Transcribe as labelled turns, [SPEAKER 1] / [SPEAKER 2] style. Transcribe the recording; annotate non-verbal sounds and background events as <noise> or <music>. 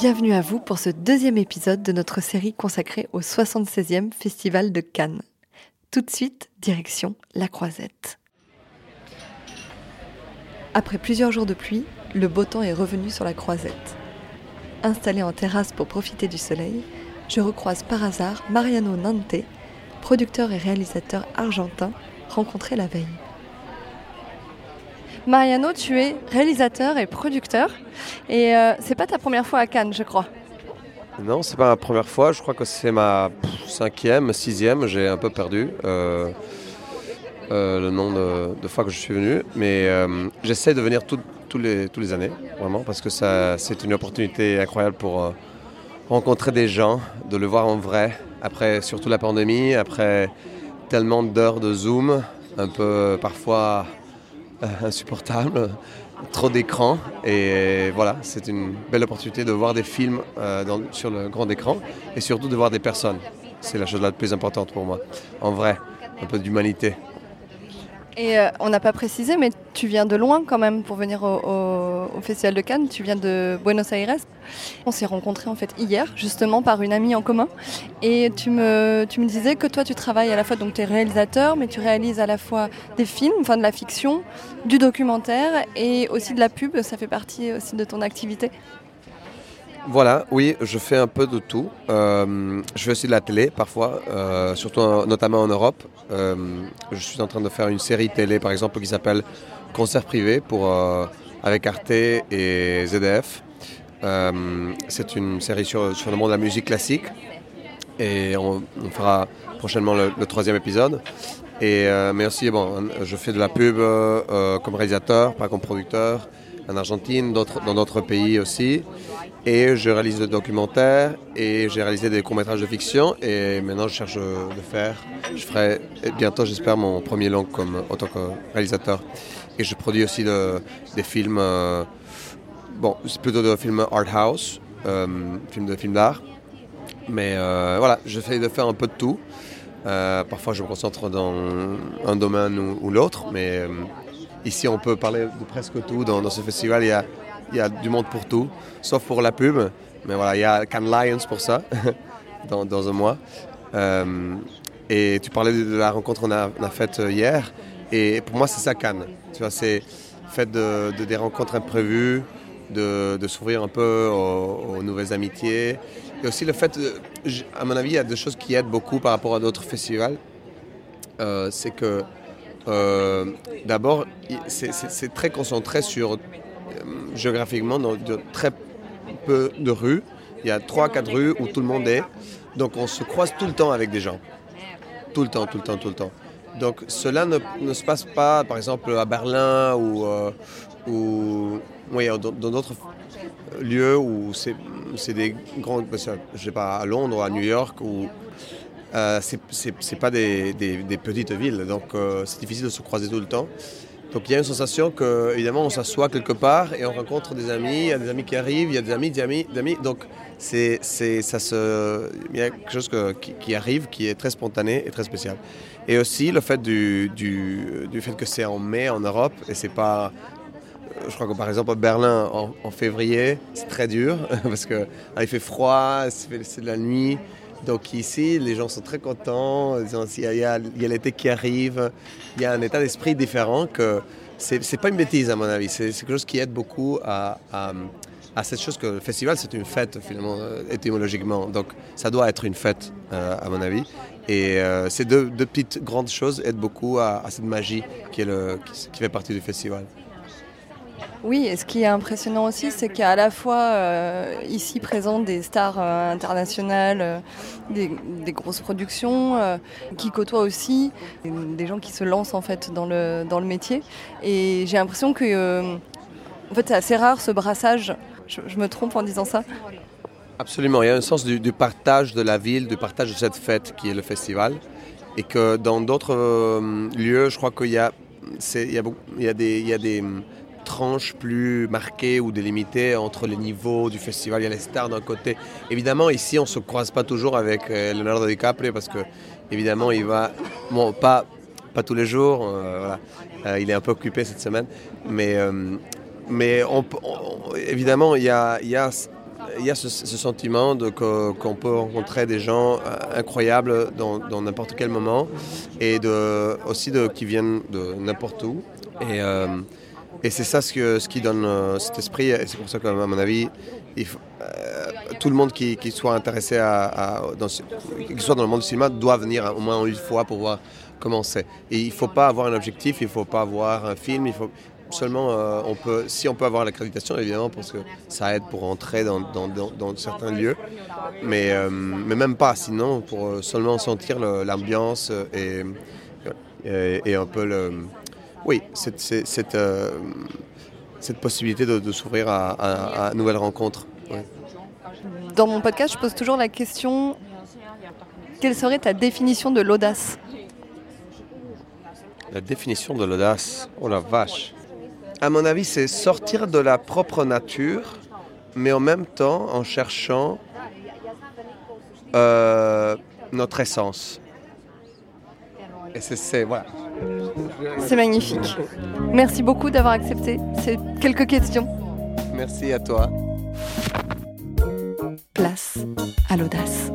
[SPEAKER 1] Bienvenue à vous pour ce deuxième épisode de notre série consacrée au 76e Festival de Cannes. Tout de suite, direction la Croisette. Après plusieurs jours de pluie, le beau temps est revenu sur la Croisette. Installé en terrasse pour profiter du soleil, je recroise par hasard Mariano Nante, producteur et réalisateur argentin rencontré la veille. Mariano, tu es réalisateur et producteur. Et euh, c'est pas ta première fois à Cannes, je crois.
[SPEAKER 2] Non, c'est pas ma première fois. Je crois que c'est ma cinquième, sixième. J'ai un peu perdu euh, euh, le nombre de, fois que je suis venu. Mais j'essaie de venir les, tous les années, vraiment, parce que c'est une opportunité incroyable pour rencontrer des gens, de le voir en vrai. Après, surtout la pandémie, après tellement d'heures de Zoom, un peu parfois euh, insupportable, trop d'écran. Et voilà, c'est une belle opportunité de voir des films euh, sur le grand écran et surtout de voir des personnes. C'est la chose la plus importante pour moi. En vrai, un peu d'humanité.
[SPEAKER 1] Et euh, on n'a pas précisé, mais tu viens de loin quand même pour venir au, Festival de Cannes. Tu viens de Buenos Aires. On s'est rencontrés en fait hier, justement par une amie en commun. Et tu me, tu me disais que toi, tu travailles à la fois, donc tu es réalisateur, mais tu réalises à la fois des films, enfin de la fiction, du documentaire et aussi de la pub. Ça fait partie aussi de ton activité.
[SPEAKER 2] Voilà, oui, je fais un peu de tout. Euh, je fais aussi de la télé parfois, euh, surtout notamment en Europe. Euh, je suis en train de faire une série télé par exemple qui s'appelle Concert privé avec Arte et ZDF. C'est une série sur, le monde de la musique classique et on, fera prochainement le, troisième épisode. Et, mais aussi, bon, je fais de la pub comme réalisateur, pas comme producteur, en Argentine, dans d'autres pays aussi. Et je réalise des documentaires et j'ai réalisé des courts-métrages de fiction. Et maintenant, je cherche de faire. Je ferai bientôt, j'espère, mon premier long comme, en tant que réalisateur. Et je produis aussi des films. Euh, bon, c'est plutôt des films art house, euh, films de films d'art. Mais euh, voilà, j'essaie de faire un peu de tout. Parfois, je me concentre dans un domaine ou, l'autre, mais ici, on peut parler de presque tout. Dans, ce festival, il y a il y a du monde pour tout, sauf pour la pub. Mais voilà, il y a Cannes Lions pour ça, <laughs> dans, un mois. Euh, et tu parlais de la rencontre qu'on a, faite hier. Et pour moi, c'est ça Cannes. Tu vois, c'est fait de, des rencontres imprévues, de, de s'ouvrir un peu aux, nouvelles amitiés. Et aussi le fait, à mon avis, il y a des choses qui aident beaucoup par rapport à d'autres festivals. Euh, c'est que euh, d'abord, c'est très concentré sur géographiquement dans très peu de rues. Il y a trois, quatre rues où tout le monde est. Donc on se croise tout le temps avec des gens. Tout le temps, tout le temps, tout le temps. Donc cela ne, ne se passe pas, par exemple, à Berlin ou, euh, ou dans d'autres lieux où c'est des grandes, je sais pas, à Londres ou à New York, où euh, c'est pas des, petites villes. Donc euh, c'est difficile de se croiser tout le temps. Donc il y a une sensation que, évidemment, on s'assoit quelque part et on rencontre des amis, il y a des amis qui arrivent, il y a des amis, des amis, des amis. Donc c'est, c'est, ça se, il y a quelque chose qui, arrive qui est très spontané et très spécial. Et aussi le fait du, du fait que c'est en mai en Europe et c'est pas je crois que par exemple à Berlin en, février, c'est très dur <laughs> parce qu'il il fait froid, c'est de la nuit. Donc ici, les gens sont très contents. Il y a, l'été qui arrive. Il y a un état d'esprit différent que c'est pas une bêtise à mon avis. C'est quelque chose qui aide beaucoup à, cette chose que le festival c'est une fête finalement euh, étymologiquement. Donc ça doit être une fête euh, à mon avis. Et euh, ces deux, petites grandes choses aident beaucoup à, cette magie qui, est qui fait partie du festival.
[SPEAKER 1] Oui, et ce qui est impressionnant aussi, c'est qu'il la fois euh, ici présent des stars euh, internationales, euh, des, grosses productions, qui côtoient aussi des gens qui se lancent en fait dans le, dans le métier. Et j'ai l'impression que en fait, c'est assez rare ce brassage. Je, me trompe en disant ça?
[SPEAKER 2] Absolument, il y a un sens du, partage de la ville, du partage de cette fête qui est le festival. Et que dans d'autres lieux, je crois qu'il y il. Il y a des tranches plus marquées ou délimitées entre les niveaux du festival. Il y a les stars d'un côté. Évidemment, ici, on ne se croise pas toujours avec euh, Leonardo DiCaprio parce que, évidemment, il va. Bon, pas, pas tous les jours, euh. Euh, il est un peu occupé cette semaine. Mais, mais évidemment, il y a, y a y a ce, sentiment de qu'on peut rencontrer des gens incroyables dans n'importe quel moment et de, aussi de, qui viennent de n'importe où. Et c'est ça ce, que, ce qui donne euh, cet esprit. Et c'est pour ça qu'à mon avis, il tout le monde qui, qui soit intéressé à, dans, qui soit dans le monde du cinéma doit venir au moins une fois pour voir comment c'est. Et il ne faut pas avoir un objectif, il ne faut pas avoir un film, il faut, Seulement, euh, on peut, si on peut avoir l'accréditation, évidemment, parce que ça aide pour entrer dans, dans, certains lieux, mais, euh, mais même pas, sinon, pour euh, seulement sentir l'ambiance et, et, un peu le. Oui, cette, cette, cette, possibilité de, s'ouvrir à, à, nouvelles rencontres.
[SPEAKER 1] Dans mon podcast, je pose toujours la question quelle serait ta définition de l'audace?
[SPEAKER 2] La définition de l'audace Oh la vache à mon avis, c'est sortir de la propre nature, mais en même temps en cherchant euh, notre essence. Et c'est voilà.
[SPEAKER 1] C'est magnifique. Merci beaucoup d'avoir accepté ces quelques questions.
[SPEAKER 2] Merci à toi.
[SPEAKER 1] Place à l'audace.